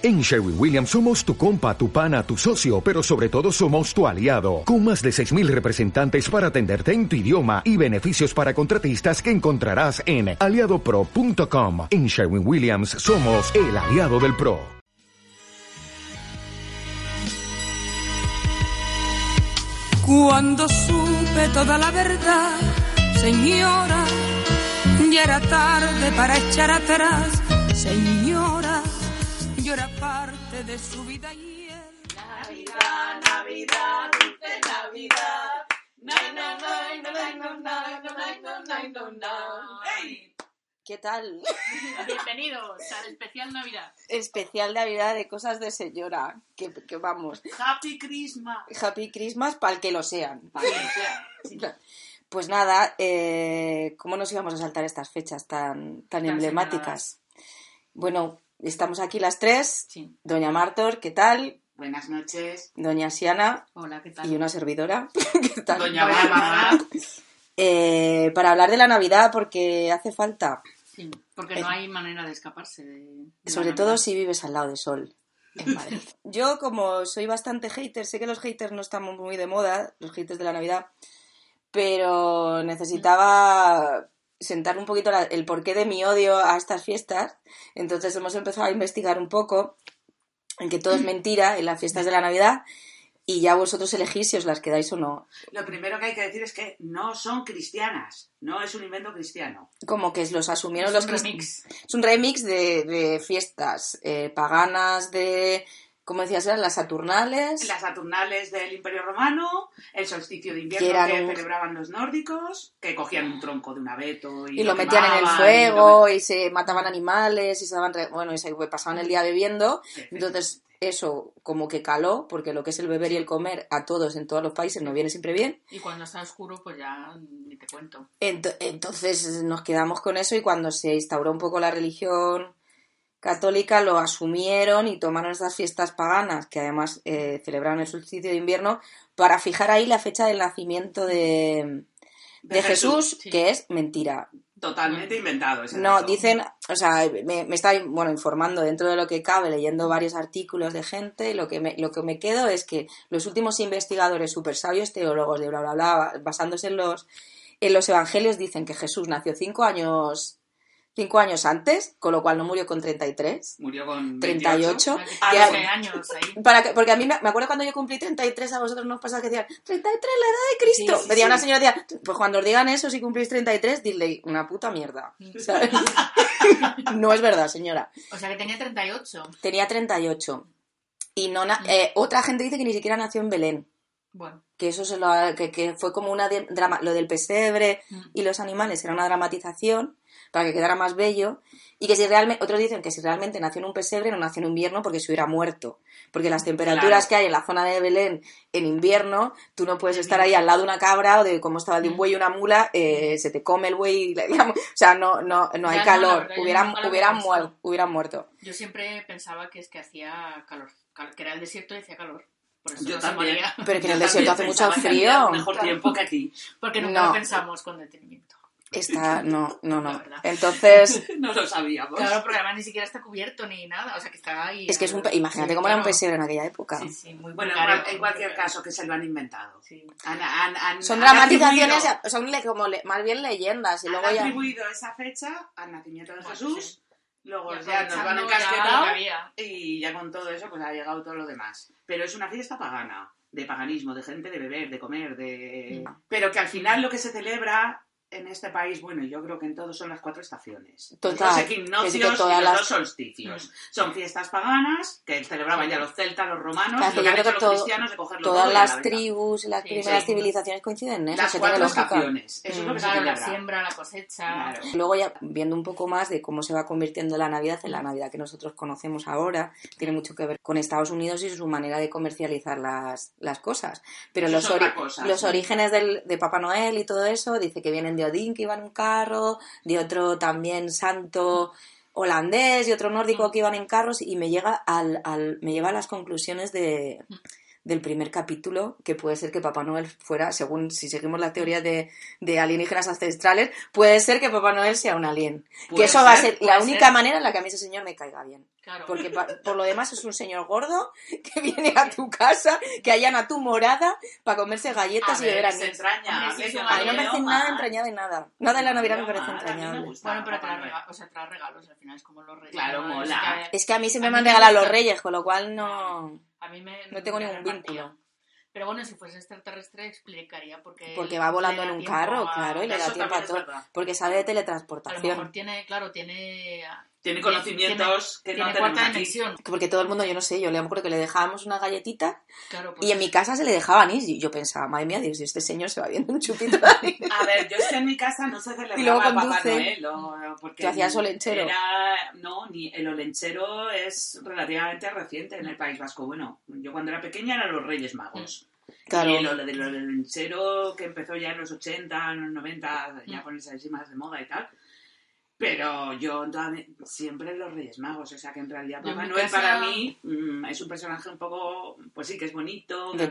En Sherwin Williams somos tu compa, tu pana, tu socio, pero sobre todo somos tu aliado, con más de 6.000 representantes para atenderte en tu idioma y beneficios para contratistas que encontrarás en aliadopro.com. En Sherwin Williams somos el aliado del PRO. Cuando supe toda la verdad, señora, ya era tarde para echar atrás, señora y era parte de su vida y Navidad, Navidad, dulce Navidad. ¿Qué tal? Bienvenidos al especial Navidad. Especial Navidad de cosas de señora. Que, vamos. Happy Christmas. Happy Christmas para el que lo sean. Pues nada, eh, ¿cómo nos íbamos a saltar estas fechas tan, tan, emblemáticas? Bueno, estamos aquí las tres. Sí. Doña Martor, ¿qué tal? Buenas noches. Doña Siana Hola, ¿qué tal? y una servidora. ¿Qué tal? Doña Bárbara. Eh, para hablar de la Navidad, porque hace falta. Sí, porque no hay manera de escaparse de, Sobre todo si vives al lado de Sol, en Madrid. Yo, como soy bastante hater, sé que los haters no están muy de moda, los haters de la Navidad, pero necesitaba sentar un poquito la- el porqué de mi odio a estas fiestas. Entonces hemos empezado a investigar un poco en que todo es mentira en las fiestas de la Navidad y ya vosotros elegís si os las quedáis o no. Lo primero que hay que decir es que no son cristianas, no es un invento cristiano. Como que los asumieron Es los un crist- remix. Es un remix de, de fiestas eh, paganas, de, ¿cómo decías? Eran las Saturnales. Las Saturnales del Imperio Romano, el solsticio de invierno Que que, un- celebraban los nórdicos, que cogían un tronco de un abeto y, y lo metían en el fuego y y se mataban animales y se daban re- bueno y se pasaban el día bebiendo lo- entonces eso como que caló porque lo que es el beber y el comer a todos en todos los países nos viene siempre bien Y cuando está oscuro, pues ya ni te cuento. Ent- entonces nos quedamos con eso y cuando se instauró un poco la religión católica lo asumieron y tomaron estas fiestas paganas que además eh, celebraron el solsticio de invierno para fijar ahí la fecha del nacimiento de, de, De Jesús, Jesús, sí. que es mentira Totalmente inventado. ese No, dato. dicen, o sea, me, me está bueno, informando dentro de lo que cabe, leyendo varios artículos de gente, lo que me, lo que me quedo es que los últimos investigadores super sabios, teólogos de bla bla bla, basándose en los, en los evangelios, dicen que Jesús nació cinco años, cinco años antes, con lo cual no murió con 33. Murió con 38. 28. Ah, Ya- 12 años ahí. Para que, porque a mí me, me acuerdo cuando yo cumplí 33, a vosotros nos pasaba que decían 33, la edad de Cristo. Sí, sí, me decía sí. una señora, decía, pues cuando os digan eso, si cumplís 33, dile una puta mierda. ¿sabes? no es verdad, señora. O sea que tenía 38. Tenía 38. Y no na- eh, otra gente dice que ni siquiera nació en Belén. Bueno, Que eso se lo ha- que, que fue como una de- drama, lo del pesebre Mm. y los animales era una dramatización para que quedara más bello y que si realmente otros dicen que si realmente nació en un pesebre no nació en invierno porque se hubiera muerto porque las temperaturas Claro. que hay en la zona de Belén en invierno tú no puedes estar ahí al lado de una cabra o de como estaba de un buey y una mula eh, se te come el buey y la- digamos, o sea no no no hay Ya, calor hubieran hubieran, pensado. muer- hubieran muerto yo siempre pensaba que es que hacía calor. cal- Que era el desierto y hacía calor. Por eso Yo también. pero que en el desierto hace mucho frío un mejor tiempo que aquí. Porque nunca No. lo pensamos con detenimiento. Está, no, no, no. Entonces, no lo sabíamos. Claro, porque además ni siquiera está cubierto ni nada. O sea que está ahí. es que es un, pe- Sí, imagínate cómo era un claro. pesebre en aquella época. Sí, sí, muy Bueno, en, cualquier caso, que se lo han inventado. Sí. Han- han- han- Son han dramatizaciones, son como le- más bien leyendas y han luego ya... atribuido esa fecha al nacimiento de Jesús. sí. Luego ya nos van había. y ya con todo eso pues ha llegado todo lo demás. Pero es una fiesta pagana, de paganismo, de gente de beber, de comer, de... Mm. Pero que al final lo que se celebra en este país, bueno, yo creo que en todos son las cuatro estaciones. Total, Los es que equinoccios todas y los las- dos solsticios. Son fiestas paganas que celebraban ya los celtas, los romanos, Claro, yo creo que los todo- cristianos de cogerlo Todas todo la las tribus las Sí, primeras sí. civilizaciones coinciden en eso, Las cuatro estaciones. Eso es lo que se Claro, la celebra. siembra, la cosecha. Claro. Luego ya viendo un poco más de cómo se va convirtiendo la Navidad en la Navidad que nosotros conocemos ahora, tiene mucho que ver con Estados Unidos y su manera de comercializar las, las cosas. Pero Eso los, ori- cosa, los sí. orígenes del, de Papá Noel y todo eso, dice que vienen de Odín, que iba en un carro, de otro también santo holandés y otro nórdico que iban en carros y me llega al, al me lleva a las conclusiones de, del primer capítulo, que puede ser que Papá Noel fuera, según si seguimos la teoría de, de alienígenas ancestrales, puede ser que Papá Noel sea un alien. que eso va a ser, la única ser. manera en la que a mí ese señor me caiga bien. Claro. Porque pa- por lo demás es un señor gordo que viene a tu casa, que allana tu morada para comerse galletas A y beber anís. entraña. Hombre, sí, A mí no me parece nada mal. entrañable nada. Nada de la Navidad me parece a entrañable. gusta Bueno, pero Papá trae, Noel. rega- o sea, trae regalos, al final es como los reyes. Claro, mola. Es que a mí siempre A me han regalado los reyes, con lo cual no... a mí me, No tengo me ningún vínculo. Pero bueno, si fuese extraterrestre explicaría porque... Porque va volando en un carro, a- claro, y le da tiempo a todo. Porque sabe de A lo mejor teletransportación. tiene, claro, tiene... Tiene conocimientos que no tiene tenemos cuarta dimensión. Porque todo el mundo, yo no sé, yo le acuerdo que le dejábamos una galletita Claro, pues y en mi casa se le dejaban anís. Y yo pensaba, madre mía, Dios, este señor se va viendo un chupito de anís. A ver, yo es que en mi casa no se celebraba Y luego Papá. Noel, o- porque ¿Tú hacías olenchero? Era, no, ni el olenchero es relativamente reciente en el País Vasco. Bueno, yo cuando era pequeña eran los Reyes Magos. Claro. Y el, ole- el olenchero que empezó ya en los 80, en los 90, ya Mm. ponerse así más de moda y tal. Pero yo mi- siempre los Reyes Magos, o sea que en realidad Papá Noel casa- para mí mm, es un personaje un poco, pues sí que es bonito, De es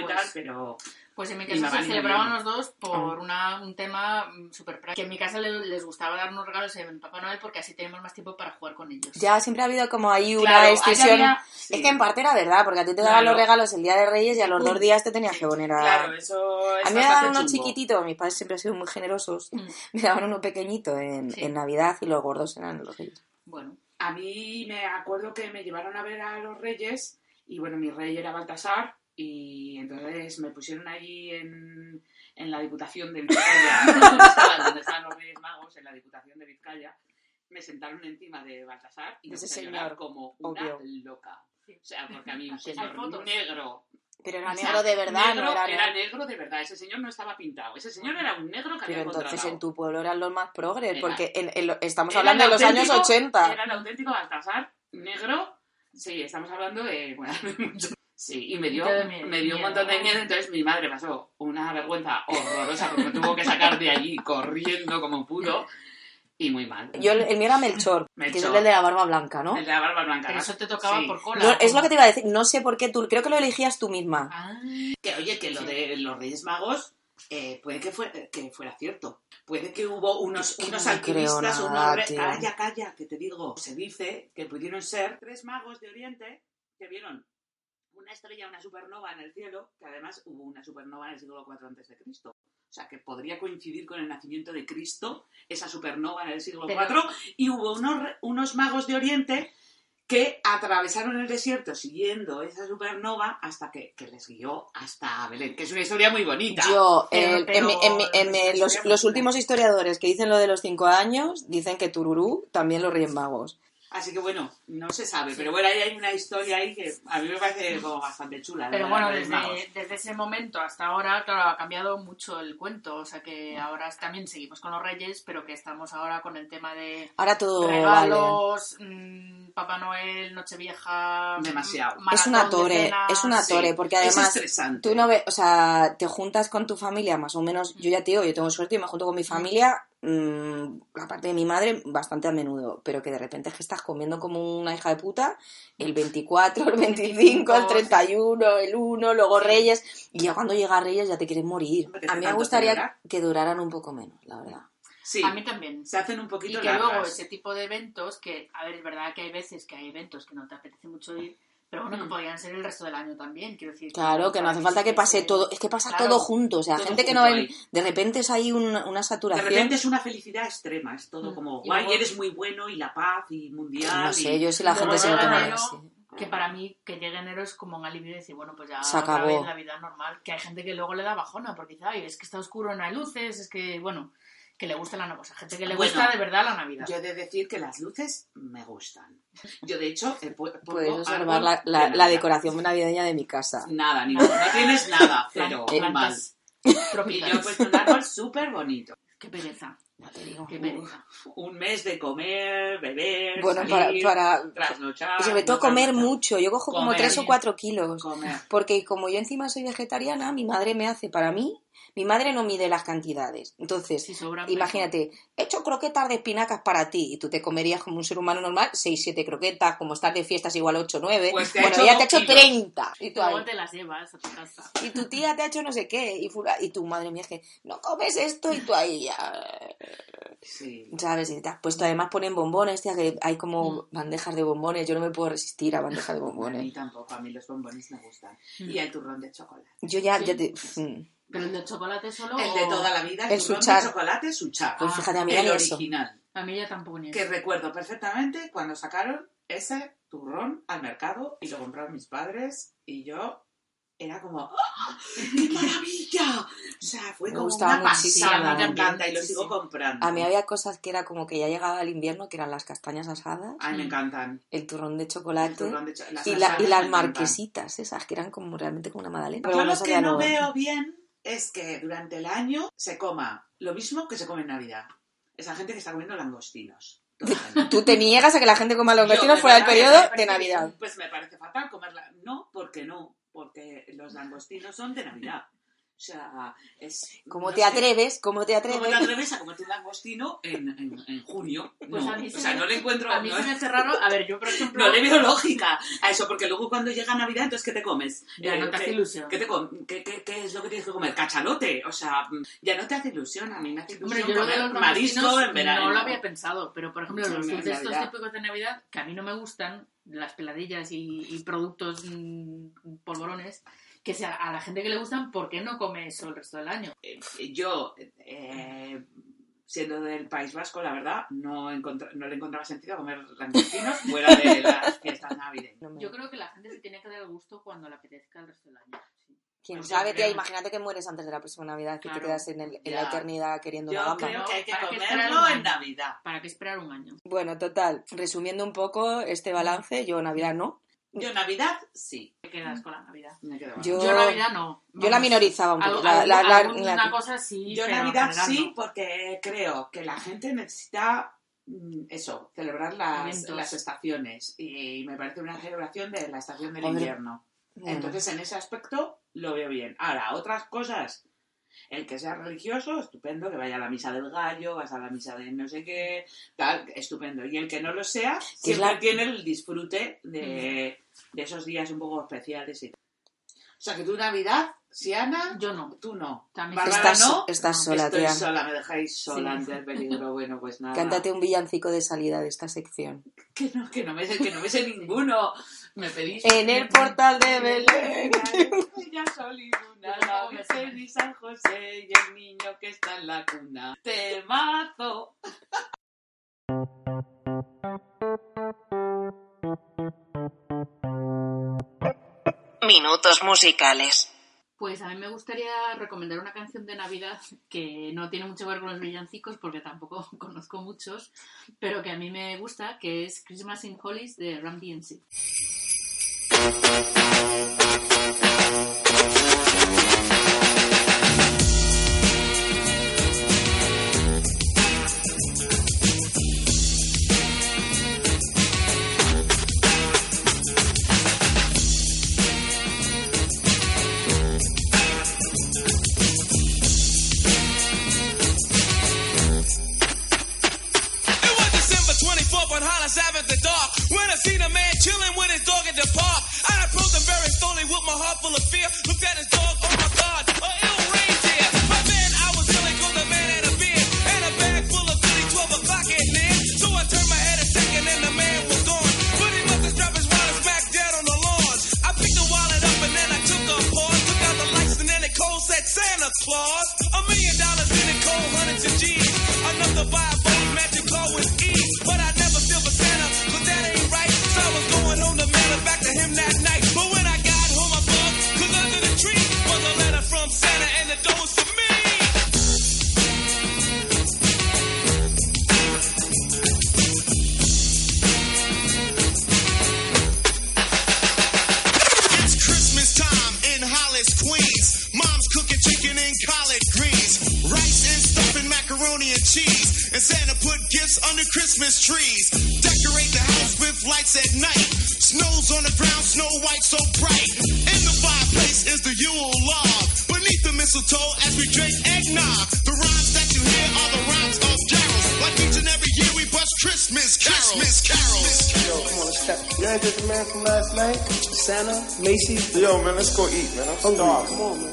y tal, pero Pues en mi casa se celebraban los dos por una, un tema mm, súper práctico. Que en mi casa le- les gustaba darnos regalos en Papá Noel porque así tenemos más tiempo para jugar con ellos. Ya siempre ha habido como ahí una Claro, había- sí. Es que en parte era verdad, porque a ti te daban Claro. los regalos el día de Reyes y a los dos días te tenías que poner a... Claro, eso es A mí me daban uno chungo. chiquitito, mis padres siempre han sido muy generosos. Mm. Me daban uno pequeñito en, Sí. en Navidad y los gordos eran los Reyes. Bueno, A mí me acuerdo que me llevaron a ver a los reyes y bueno, mi rey era Baltasar y entonces me pusieron allí en, en la Diputación de Vizcaya, donde estaban, donde estaban los Reyes Magos, en la Diputación de Vizcaya. Me sentaron encima de Baltasar y me Ese señor, llorar como una obvio. loca. O sea, porque a mí un señor negro. Pero era o sea, negro de verdad, negro, no era era negro. negro de verdad. Ese señor no estaba pintado. Ese señor era un negro que Pero había entonces contratado. en tu pueblo eran los más progres, Era- porque en- en lo- estamos hablando de los años auténtico- 80. Era el auténtico Baltasar negro. Sí, estamos hablando de. Bueno. Sí, y me dio, me dio un montón de miedo. Entonces mi madre pasó una vergüenza horrorosa porque me tuvo que sacar de allí corriendo como pudo. Y muy mal. Yo, el, mío era Melchor, que es Melchor. el de la barba blanca, ¿no? El de la barba blanca. pero eso te tocaba Sí. por cola. Yo- es ¿o lo que te iba a decir, no sé por qué tú, creo que lo elegías tú misma. Ah, Que oye, que lo de los Reyes Magos. eh, puede que, fue, que fuera cierto. Puede que hubo unos, unos no alquimistas, nada, unos re-. Calla, calla, que te digo. Se dice que pudieron ser tres magos de Oriente que vieron una estrella, una supernova en el cielo, que además hubo una supernova en el siglo IV antes de Cristo. O sea, que podría coincidir con el nacimiento de Cristo, esa supernova en el siglo Pero- IV, y hubo unos, unos magos de Oriente que atravesaron el desierto siguiendo esa supernova hasta que, que les guió hasta Belén, que es una historia muy bonita. Yo, Pero- el- pero- en en en los, los últimos historiadores que dicen lo de los cinco años, dicen que Tururú también los Reyes Magos. Así que bueno, no se sabe, pero bueno, ahí hay una historia ahí que a mí me parece como bastante chula. la Pero bueno, desde, desde ese momento hasta ahora, claro, ha cambiado mucho el cuento. O sea que ahora también seguimos con los Reyes, pero que estamos ahora con el tema de Ahora todo vale. regalos, mm, Papá Noel, Nochevieja. Demasiado. mm, Es una torre, es una Sí, torre, porque es además estresante. tú no ves, o sea, te juntas con tu familia más o menos, yo ya te digo, yo tengo suerte y me junto con mi familia, mm, aparte de mi madre, bastante a menudo, pero que de repente es que estás comiendo como una hija de puta el 24, el 25, el 31, el 1, luego Reyes, y ya cuando llega Reyes ya te quieres morir. Que A mí me gustaría que duraran un poco menos, la verdad. Sí, A mí también. se hacen un Y poquito que largas. luego ese tipo de eventos, que, a ver, es verdad que hay veces que hay eventos que no te apetece mucho ir, pero bueno, que Mm. podrían ser el resto del año también, quiero decir. Claro, que no hace falta que pase todo, es que pasa Claro. todo junto, o sea, gente que no ven, ahí. de repente es ahí una, una De saturación. repente es una felicidad extrema, es todo Mm. como, Y guay, luego- eres muy bueno y la paz y mundial. No y- sé, yo si la gente se lo toma así. Que para mí, que llegue enero es como un alivio de decir, bueno, pues ya Se otra acabó. vez la vida normal. Que hay gente que luego le da bajona porque dice, ay, es que está oscuro, no hay luces, es que, bueno, que le gusta la Navidad. O sea, gente que le Bueno, gusta de verdad la Navidad. Yo he de decir que las luces me gustan. Yo, de hecho, he pu- Puedes observar árbol la, de la- la decoración navideña de mi casa. Nada, ni no tienes nada, pero Plan- mal. Y yo he puesto un árbol súper bonito. Qué pereza, Ya te digo. qué pereza. Un mes de comer, beber, Bueno, para, salir, para trasnochar. y sobre todo no comer trasnochar, mucho. Yo cojo como Comer. 3 o 4 kilos. Comer. Porque como yo encima soy vegetariana, mi madre me hace para mí Mi madre no mide las cantidades. Entonces, imagínate, he hecho croquetas de espinacas para ti y tú te comerías como un ser humano normal 6, 7 croquetas, como estás de fiestas igual 8, 9. Pues bueno, ella te ha hecho dos kilos. 30. Y tú te las llevas a tu casa. y tu tía te ha hecho no sé qué. Y, fula- y tu madre mía es que no comes esto y tú ahí ya. Sí. ¿Sabes? Y te has puesto, además ponen bombones, tía, que hay Mm. como bandejas de bombones. Yo no me puedo resistir a bandejas de A mí bombones. tampoco, a mí los bombones me gustan. Mm. Y el turrón de chocolate. Yo ya, Sí. ya te. Mm. Pero el de chocolate solo. El de toda la vida, el, suchar. de chocolate, suchar. Pues Ah, fíjate, a mí el ni eso. original. A mí ya tampoco ni Que eso. recuerdo perfectamente cuando sacaron ese turrón al mercado y lo compraron mis padres y yo era como ¡Ah! ¡qué maravilla! O sea, fue Me como gustaba una muchísimo. pasada, me encanta y lo sí, sigo sí. comprando. A mí había cosas que era como que ya llegaba el invierno, que eran las castañas asadas, Ay, me encantan. el turrón de chocolate turrón de cho- las y, la- y las encantan. marquesitas, esas que eran como realmente como una magdalena. Lo eso que no- veo bien es que durante el año se coma lo mismo que se come en Navidad. Esa gente que está comiendo langostinos. Tú te niegas a que la gente coma de fuera del periodo de Navidad. Pues me parece fatal comerla. No, porque no. Porque los langostinos son de Navidad. O sea, es... ¿Cómo no te sé, atreves? ¿Cómo te ¿Cómo te atreves? atreves a comerte un langostino en, en, en junio? Pues no, a mí o se sea, me- no le encuentro... A mí no, se me hace raro. A ver, yo por ejemplo. no le veo lógica a eso, porque luego cuando llega Navidad, entonces, ¿qué te comes? Ya Eh, no te hace ¿qué- ilusión. ¿Qué, te com- qué, qué- qué es lo que tienes que comer? ¿Cachalote? O sea, ya no te hace ilusión. A mí me hace ilusión Hombre, yo lo de los marisco langostinos en verano. no lo había pensado, pero por ejemplo, los dulces estos Navidad. típicos de Navidad, que a mí no me gustan, las peladillas y, y productos mm, polvorones, que sea, a la gente que le gustan, ¿por qué no come eso el resto del año? Eh, yo, eh, siendo del País Vasco, la verdad, no, encontra- no le encontraba sentido comer langostinos fuera de las fiestas navideñas. Yo creo que la gente se tiene que dar el gusto cuando le apetezca el resto del año. sí. Quién Pues sabe, tía, imagínate que mueres antes de la próxima Navidad, que te quedas en, el- en la eternidad queriendo Yo una gamba. creo que hay que ¿Para qué esperar comerlo en? Navidad. ¿Para qué esperar un año? Bueno, total, resumiendo un poco este balance, yo Navidad no. Yo Navidad, sí. Te quedas con la Navidad. Me quedo Yo- Yo Navidad no. Yo la minorizaba un poco. algo- La- la- la- alguna la- cosa sí, Yo Navidad general sí, no. porque creo que la gente necesita mm, eso, celebrar las, las estaciones. Y me parece una celebración de la estación del Hombre. invierno. Entonces, en ese aspecto lo veo bien. Ahora, otras cosas, el que sea religioso, estupendo, que vaya a la misa del gallo, vas a la misa de no sé qué, tal, estupendo. Y el que no lo sea, siempre la- tiene el disfrute de, de esos días un poco especiales y sea, que tu Navidad, Siana, Yo no. tú no. También Bárbara estás, no. estás sola, Estoy tía. sola, me dejáis sola Sí. ante el peligro. Bueno, pues nada. Cántate un villancico de salida de esta sección. Que no, que no me sé, que no me sé ninguno. Me pedís. En el portal de Belén. Ya sol y luna, Yo la. Virgen y San José y el niño que está en la cuna. Temazo. Minutos musicales. Pues a mí me gustaría recomendar una canción de Navidad que no tiene mucho que ver con los villancicos porque tampoco conozco muchos, pero que a mí me gusta, que es Christmas in Hollies de Ram DMC. applause from last night? Santa, Macy's. Yo, man, let's go eat, man. I'm. Come on, man.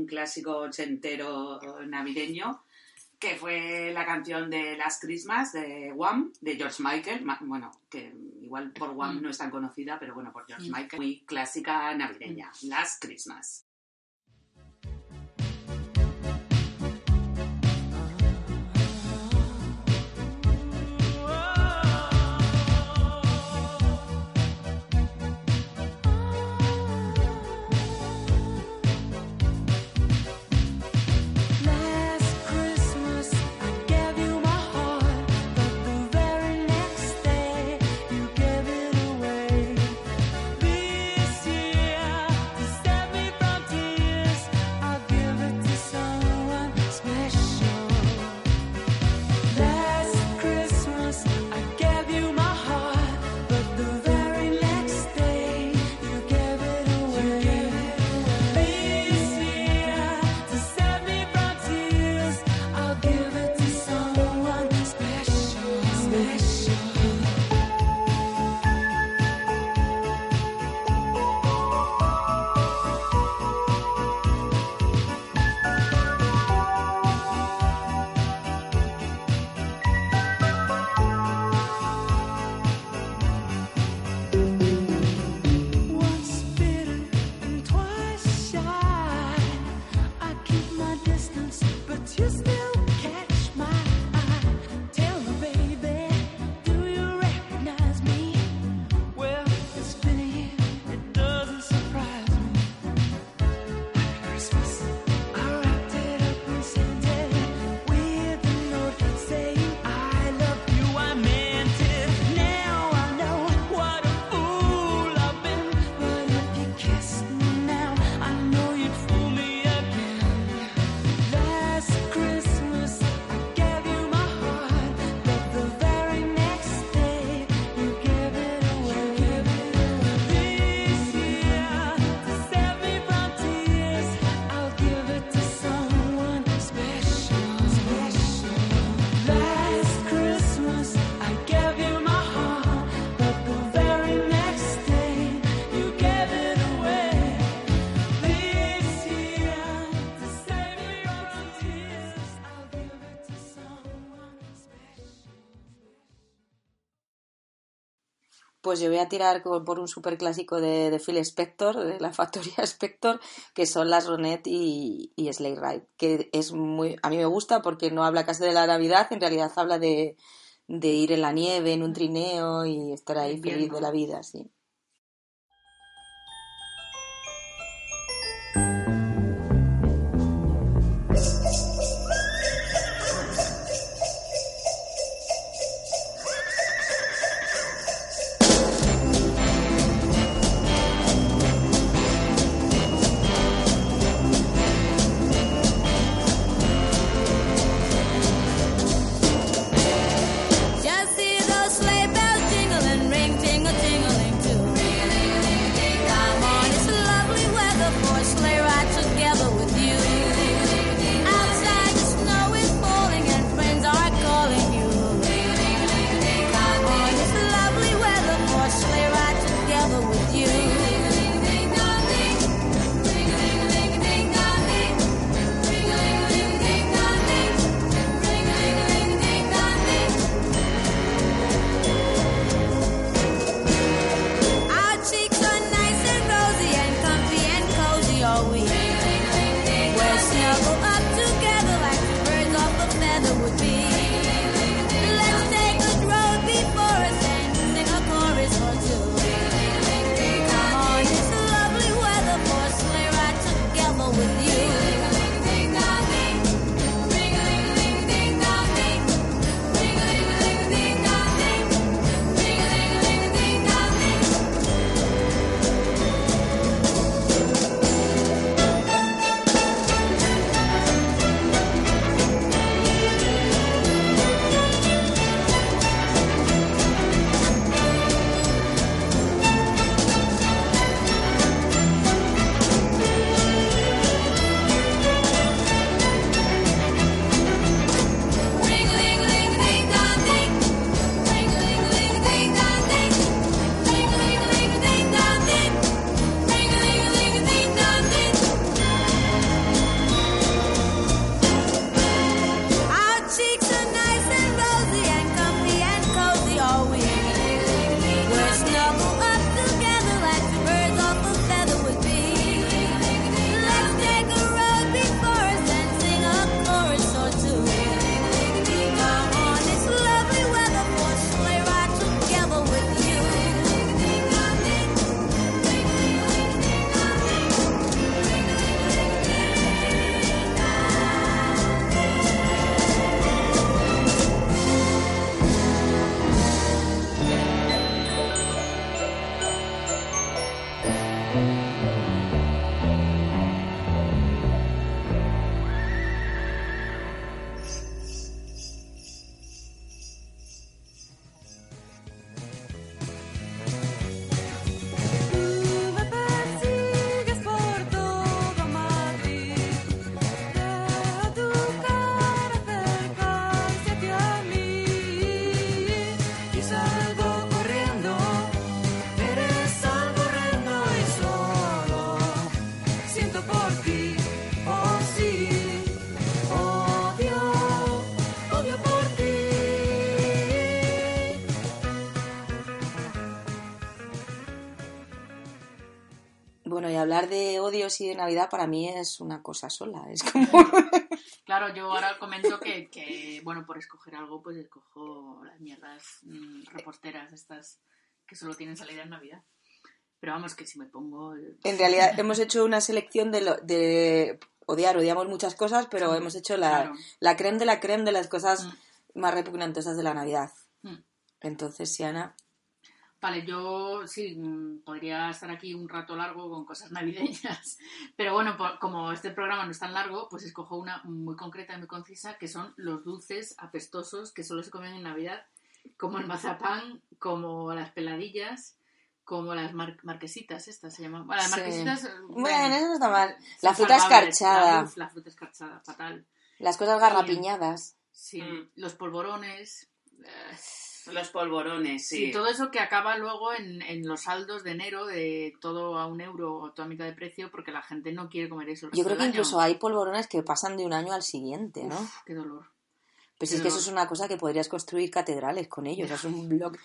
un clásico ochentero navideño, que fue la canción de Last Christmas de Wham, de George Michael. Bueno, que igual por Wham no es tan conocida, pero bueno, por George mm. Michael, muy clásica navideña, Last Christmas. pues yo voy a tirar por un superclásico de, de Phil Spector, de la factoría Spector, que son las Ronet y, y Slay Ride, que es muy, a mí me gusta porque no habla casi de la Navidad, en realidad habla de, de ir en la nieve, en un trineo y estar ahí feliz de la vida, sí. Hablar de odios y de Navidad para mí es una cosa sola. Es como. Claro, yo ahora comento que, que, bueno, por escoger algo, pues escojo las mierdas mm, reporteras estas que solo tienen salida en Navidad. Pero vamos, que si me pongo... eh, En realidad hemos hecho una selección de, lo- de odiar, odiamos muchas cosas, pero Sí, hemos hecho la, claro. la creme de la creme de las cosas más repugnantosas de la Navidad. Mm. Entonces, Siana, Vale, yo sí, mm, podría estar aquí un rato largo con cosas navideñas, pero bueno, por- como este programa no es tan largo, pues escojo una muy concreta y muy concisa, que son los dulces apestosos que solo se comen en Navidad, como el mazapán, como las peladillas, como las mar- marquesitas, estas se llaman. Bueno, las Sí. marquesitas... eh, Bueno, eso no está mal. La fruta escarchada. La fruta escarchada, fatal. las cosas garrapiñadas. Sí, Mm. los polvorones... eh, Los polvorones, sí. Sí, todo eso que acaba luego en, en los saldos de enero de todo a un euro o toda mitad de precio porque la gente no quiere comer eso. Yo creo que año. incluso hay polvorones que pasan de un año al siguiente, ¿no? Uf, qué dolor. Pues qué es que eso es una cosa que podrías construir catedrales con ellos. Es un blog.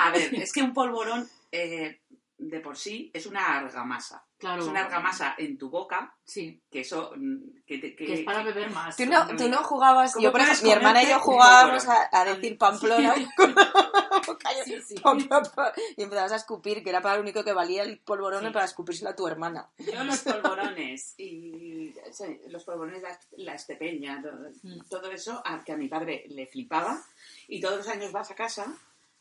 A ver, es que un polvorón eh, de por sí es una argamasa. Claro. Es una argamasa en tu boca, Sí, que eso... mm, Que, que- que es para beber más. Tú no, tú no jugabas. ¿Cómo Yo, por ejemplo, mi hermana y yo jugábamos a, a decir Pamplona. Sí, sí. Pam. Y empezabas a escupir, que era para lo único que valía el polvorón Sí. para escupírselo a tu hermana. Yo los polvorones y sí, los polvorones, la, la estepeña, todo, Mm. todo eso, a, que a mi padre le flipaba. Y todos los años vas a casa,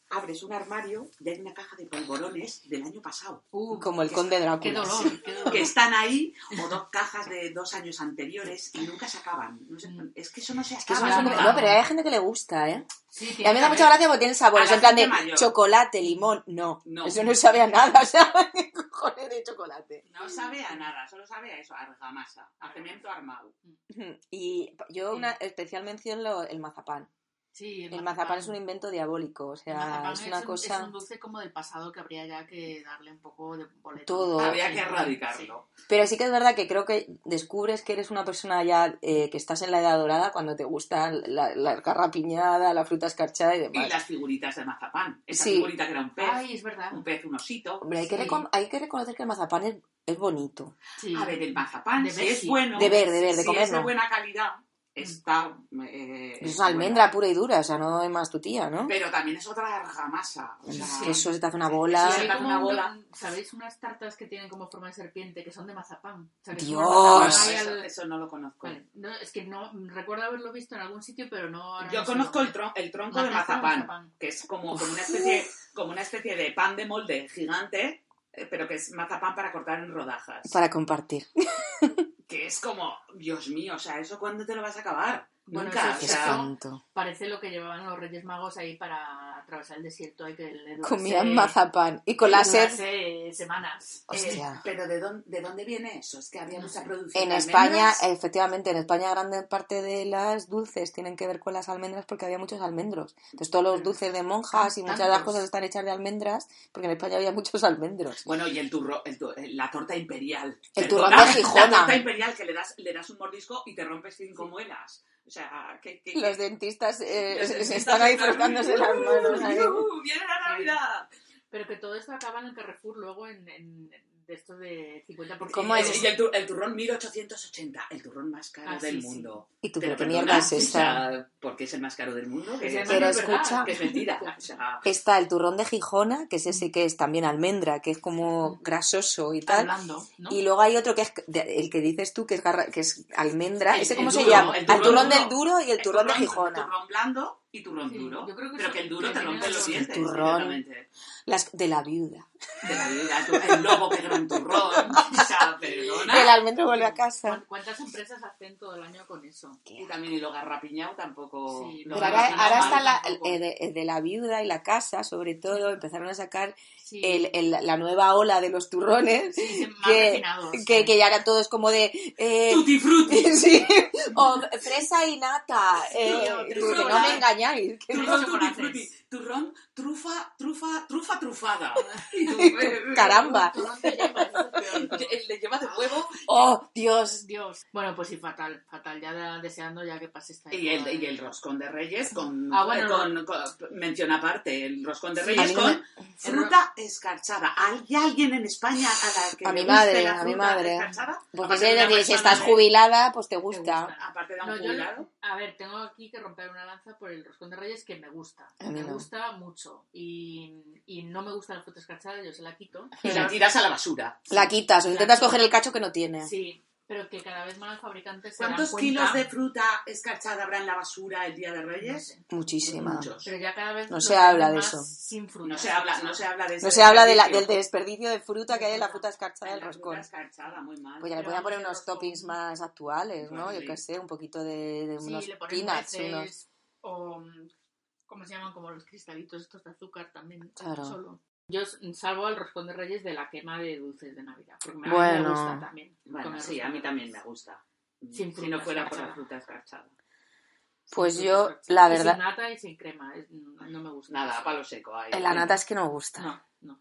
abres un armario y hay una caja de polvorones del año pasado. Uh, Como el conde qué Drácula. dolor, qué dolor. Que están ahí, o dos cajas de dos años anteriores y nunca se acaban. No sé, Mm. es que eso no se Que eso acaba. no, se come- Claro. no, pero hay gente que le gusta, ¿eh? Sí, Y a mí me da mucha gracia porque tienen sabores. En plan de mayor. chocolate, limón. No, No. eso no sabe a nada. O sea, ¿qué cojones de chocolate? No sabe a nada, solo sabe a eso, a argamasa, a cemento armado. Y yo una especial mención lo, el mazapán. Sí, El mazapán es un invento diabólico, o sea, es una un- cosa... es un dulce como del pasado que habría ya que darle un poco de boleto. Todo. Había Sí, que erradicarlo. Pero sí que es verdad que creo que descubres que eres una persona ya eh, que estás en la edad dorada cuando te gusta la, la garrapiñada, la fruta escarchada y Y demás. las figuritas de mazapán. Esa Sí. figurita que era un pez, Ay, es verdad. un pez, un osito. Hombre, hay que, Sí. recon- hay que reconocer que el mazapán es, es bonito. Sí. A ver, el mazapán, De si ver, es bueno, De ver, de ver, de si es de buena calidad, está... eh, es almendra pura y dura, o sea, no es más tu tía, ¿no? Pero también es otra argamasa. O sea, Que eso se te hace una bola. Sí, una un-. ¿Sabéis unas tartas que tienen como forma de serpiente que son de mazapán? O sea, Dios. mazapán ahí eso, eso no lo conozco. Vale, no, es que no recuerdo haberlo visto en algún sitio, pero no. Yo no conozco el, tron- el tronco de mazapán, mazapán. que es como, como, una especie, como una especie de pan de molde gigante, pero que es mazapán para cortar en rodajas. Para compartir. Que es como, Dios mío, o sea, ¿eso cuándo te lo vas a acabar? Bueno, Nunca, eso o sea. Parece lo que llevaban los Reyes Magos ahí para atravesar el desierto. Hay que le Comían mazapán. Y con durase semanas. eh, Hostia. pero ¿de dónde, ¿de dónde viene eso? Es que había No mucha sé. producción En de España, almendras. efectivamente, en España grande parte de las dulces tienen que ver con las almendras porque había muchos almendros. Entonces todos los dulces de monjas y muchas de las cosas están hechas de almendras porque en España había muchos almendros. Bueno, y el turro, el tu- la torta imperial. El turrón de Gijona. La torta imperial que le das, le das un mordisco y te rompes cinco muelas. O sea, que... que- Los dentistas eh, Los se- dentistas están ahí frotándose las manos. ahí. ¡Uh, ¡Viene la Navidad! Pero que todo esto acaba en el Carrefour luego en, en- de estos de 50%. ¿Cómo es? Y el, tu- el turrón 1880, el turrón más caro Ah, del sí, sí. mundo. ¿Y tú, Pero qué mierda es o esta? sea, ¿Por qué es el más caro del mundo? Que, es, Pero es verdad. escucha, que es mentira. O sea, está el turrón de Gijona, que es ese que es también almendra, que es como grasoso y tal. Hablando, ¿no? Y luego hay otro que es de- el que dices tú, que es, garra- que es almendra. El- ¿Ese el cómo se duro, llama? el El turrón turrón duro. del duro y el turrón de El Gijona. turrón blando y turrón Sí, duro. yo creo que pero que el duro te rompe los dientes. Turrón. directamente. Las de la viuda. De la vida, el lobo que gran turrón. O sea, perdona. El almendro vuelve a casa. ¿Cuán- ¿Cuántas empresas hacen todo el año con eso? Y también y lo garrapiñado tampoco. Sí, lo Pero ahora, ahora está la, el de, el de la viuda y la casa, sobre todo, empezaron a sacar Sí. el, el- la nueva ola de los turrones, Sí, más que, que, que ya era todos como de... eh, Tutti frutti. sí, o fresa y nata, eh, o que trufa. no me engañáis. que- frutti. Turrón, trufa, trufa, trufa trufada. Caramba. De lleva de huevo Oh, Dios. Dios. Bueno, pues sí, fatal, fatal. Ya de- deseando ya que pase esta y el, y el roscón de reyes con, Ah, bueno, con, con- mención aparte, el roscón de reyes con me- fruta escarchada. ¿Hay alguien en España a la que A le mi madre, la a mi fruta madre. escarchada? Porque Aparte si, estás jubilada, pues te gusta. Aparte de un No, jubilado. A ver, tengo aquí que romper una lanza por el roscón de reyes que me gusta. A mí me no. gusta mucho. Y, y no me gusta la fruta escarchada, yo se la quito. Y la tiras a la basura. La quitas o intentas coger el cacho que no tiene. Sí, pero que cada vez más los fabricantes se dan ¿Cuántos cuenta- kilos de fruta escarchada habrá en la basura el día de No Reyes? sé, Muchísima. Muchos. pero ya cada vez No se habla de más eso. Sin fruta. No se habla, no se habla de ese No se habla de la- del desperdicio. de fruta que hay en la fruta escarchada del roscón. escarchada, muy mal. Pues ya le podían poner unos roscón- toppings más actuales, ¿no? Pues Yo sí. qué sé, un poquito de, de Sí, unos le ponen peanuts, unos... o ¿cómo se llaman? Como los cristalitos estos de azúcar también. Claro. Solo. Yo salvo al roscón de reyes de la quema de dulces de Navidad. Porque a mí Bueno. me gusta también. Bueno, sí, a mí también me gusta. Sin si no fuera por la fruta escarchada. Pues Sin yo, la Y verdad, Sin nata y sin crema. no me gusta. Nada, palo seco. ahí. la nata es que no gusta. No, no.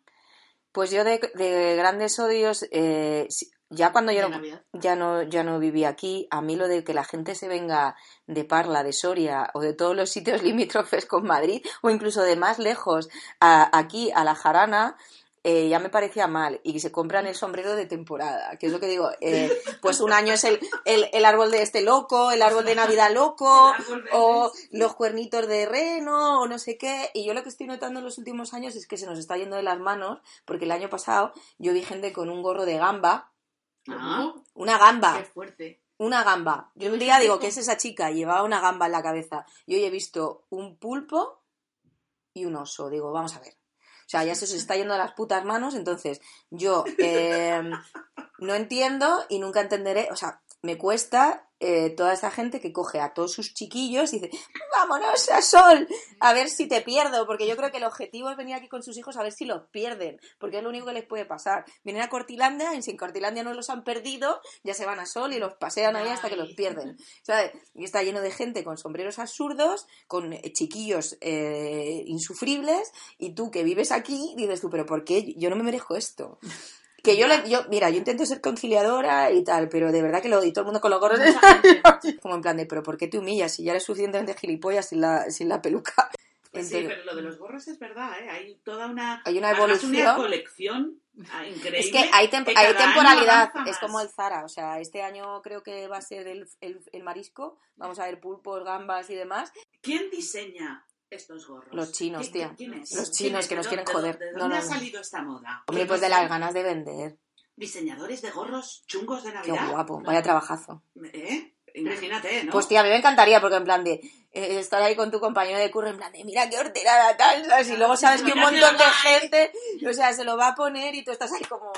Pues yo de, de grandes odios, eh, ya cuando yo no, ya no ya no viví aquí, a mí lo de que la gente se venga de Parla, de Soria o de todos los sitios limítrofes con Madrid o incluso de más lejos a- aquí a la Jarana eh, ya me parecía mal. Y se compran el sombrero de temporada, que es lo que digo, eh, pues un año es el, el, el árbol de este loco, el árbol de Navidad loco, o los cuernitos de reno, o no sé qué. Y yo lo que estoy notando en los últimos años es que se nos está yendo de las manos, porque el año pasado yo vi gente con un gorro de gamba, Ah, una gamba, Qué fuerte. una gamba. Yo un día digo, ¿qué es esa chica? Y llevaba una gamba en la cabeza. Y hoy he visto un pulpo y un oso. Digo, vamos a ver. O sea, ya se os está yendo de las putas manos, entonces yo eh, no entiendo y nunca entenderé, o sea, me cuesta eh, toda esta gente que coge a todos sus chiquillos y dice, vámonos a Sol, a ver si te pierdo, porque yo creo que el objetivo es venir aquí con sus hijos a ver si los pierden, porque es lo único que les puede pasar. Vienen a Cortilandia y si en Cortilandia no los han perdido, ya se van a Sol y los pasean ahí hasta que los pierden. ¿sabes? Y está lleno de gente con sombreros absurdos, con eh, chiquillos eh, insufribles, y tú que vives aquí dices tú, pero ¿por qué yo no me merezco esto? Que yo, le, yo, mira, yo intento ser conciliadora y tal, pero de verdad que lo y todo el mundo con los gorros de Mucha gente. como en plan de, pero ¿por qué te humillas si ya eres suficientemente gilipollas sin la, sin la peluca? pues sí, pero lo de los gorros es verdad, ¿eh? Hay toda una... Hay una evolución. una colección ah, increíble. es que hay, temp- que hay temporalidad, es como el Zara, o sea, este año creo que va a ser el, el, el marisco, vamos a ver pulpos, gambas y demás. ¿Quién diseña estos gorros? Los chinos, ¿Qui- tía. Los ¿Quién chinos que ¿De nos quieren de joder. ¿De No, dónde no, ha no. salido esta moda? Hombre, ¿Quién pues de las ganas de vender. ¿Diseñadores de gorros chungos de Qué Navidad? guapo, vaya trabajazo. ¿Eh? Imagínate, ¿no? Pues tía, a mí me encantaría, porque en plan de eh, estar ahí con tu compañero de curro, en plan de mira qué horterada tal, ¿sabes? Y luego sabes que un qué montón de gente, o sea, se lo va a poner y tú estás ahí como,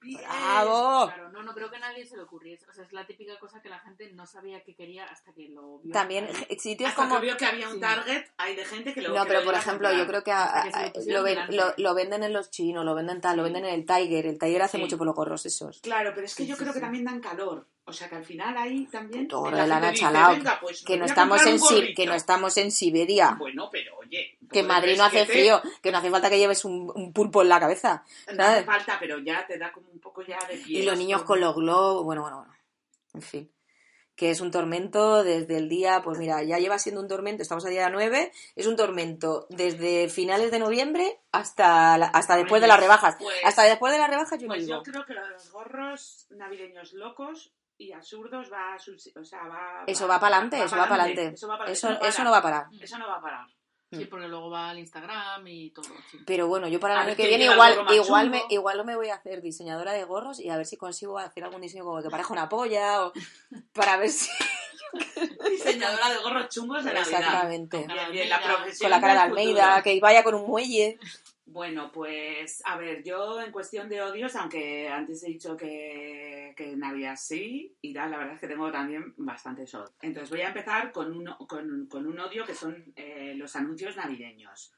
bravo. Claro, no, no creo que a nadie se le ocurriese. O sea, es la típica cosa que la gente no sabía que quería hasta que lo vio. También je- sitios Hasta como... que vio que había un Sí. target, hay de gente que lo No, que pero lo por ejemplo, yo creo que a- lo ven- lo, lo venden en los chinos, lo venden tal, lo venden en el Tiger. El Tiger hace Sí. mucho por los gorros esos. Claro, pero es que Sí, yo sí, creo que también dan calor. O sea que al final ahí también. Gorro la de lana chalao, "Venga, pues que no estamos en Si- gorrito". que no estamos en Siberia. Bueno, pero oye. Que en Madrid no hace frío, que no hace falta que lleves un, un pulpo en la cabeza. No hace falta, pero ya te da como poco ya de pie. Y los niños con los globos, bueno, bueno, bueno. En fin. Que es un tormento desde el día, pues mira, ya lleva siendo un tormento, estamos a día 9, es un tormento desde finales de noviembre hasta, la- hasta después de las rebajas. Pues- Hasta después de las rebajas yo no Pues digo. yo creo que lo de los gorros navideños locos y absurdos va a o sea, va, Eso va para adelante, eso va para adelante. Eso, va Eso, eso no va a parar. Eso no va a parar. Sí, porque luego va al Instagram y todo. sí. Pero bueno, yo para el año que viene igual, igual, chungo. me, igual me voy a hacer diseñadora de gorros y a ver si consigo hacer algún diseño como que parezca una polla o para ver si... diseñadora de gorros chungos de Navidad. Exactamente. La profesión Con la cara de Almeida, futuro. que vaya con un muelle. Bueno, pues a ver, yo en cuestión de odios, aunque antes he dicho que, que Navidad sí, y tal, la verdad es que tengo también bastantes odios. Entonces voy a empezar con un, con, con un odio que son eh, los anuncios navideños,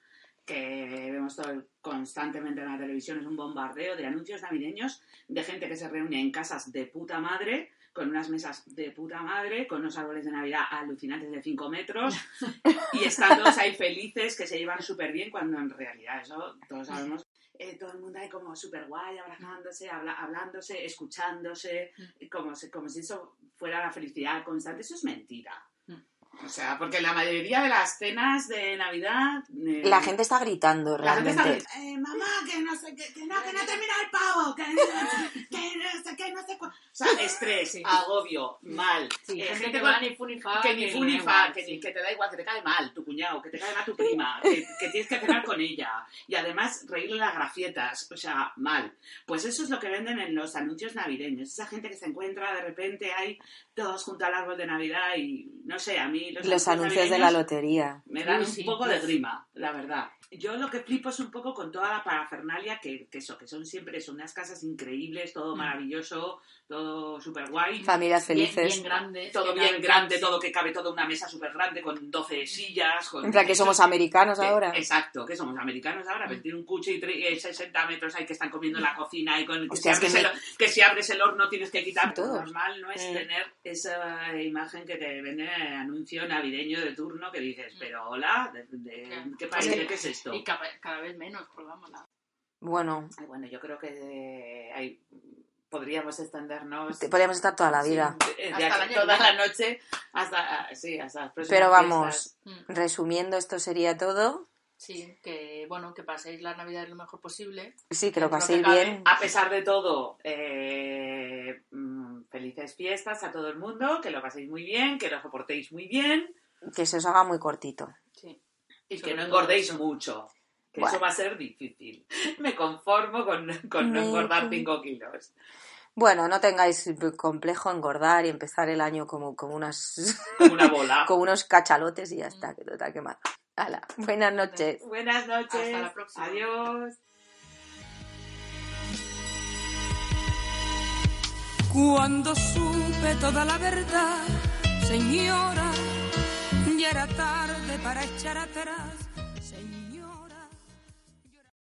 que vemos todo constantemente en la televisión, es un bombardeo de anuncios navideños de gente que se reúne en casas de puta madre, con unas mesas de puta madre, con unos árboles de Navidad alucinantes de 5 metros, y están todos ahí felices, que se llevan súper bien, cuando en realidad eso todos sabemos. eh, todo el mundo ahí como súper guay, abrazándose, habla- hablándose, escuchándose, como si, como si eso fuera la felicidad constante. Eso es mentira. O sea, porque la mayoría de las cenas de Navidad... eh, La gente está gritando la gente realmente. está gritando, eh, mamá, que no sé, que, que no, que no termina el pavo, que no sé, que no sé cuál. O sea, estrés, agobio, mal. Sí, Eh, gente que va ni fu ni fa, que ni que te da igual, que te cae mal tu cuñado, que te cae mal tu prima, que, que tienes que cenar con ella. Y además reírle las grafietas, o sea, mal. Pues eso es lo que venden en los anuncios navideños. Esa gente que se encuentra de repente ahí todos junto al árbol de Navidad y no sé, a mí los, Los anuncios de la lotería. me dan un poco de uf. grima, la verdad. Yo lo que flipo es un poco con toda la parafernalia que, que eso, que son siempre son unas casas increíbles, todo Mm. maravilloso, todo súper guay. Familias Bien, felices. bien grandes. Todo que bien grande, todo que cabe toda una mesa súper grande con 12 sillas. Con... En plan que somos americanos Que- ahora. Exacto, que somos americanos Mm. ahora, pero tiene un cuche y tre- eh, 60 metros ahí que están comiendo en la cocina y con que, si el, que si abres el horno tienes que quitar. Todos. Lo normal no es Mm. tener esa imagen que te venden en el anuncio navideño de turno que dices, pero hola, ¿de, de- Claro. qué país, Sí. de qué es esto? Y cada, cada vez menos, pues vamos a... Bueno, Ay, bueno, yo creo que hay- podríamos extendernos te- podríamos estar toda la vida. sí, de- de Hasta aquí el año toda la noche hasta, ah, sí, hasta las Pero vamos, fiestas. Mm. resumiendo, esto sería todo. Sí, que bueno, que paséis la Navidad lo mejor posible. Sí, que lo paséis que bien. A pesar de todo, eh, mm, felices fiestas a todo el mundo, que lo paséis muy bien, que lo soportéis muy bien Que se os haga muy cortito. Sí. y Sobre que no engordéis eso. mucho. Que Bueno. eso va a ser difícil. Me conformo con, con no engordar con- 5 kilos. Bueno, no tengáis complejo engordar y empezar el año como, como unas Como una bola. con unos cachalotes y ya está, que total que mal. Hala, buenas noches. Buenas noches. Hasta la próxima. Adiós. Cuando supe toda la verdad, señora, ya era tarde para echar atrás. Señora,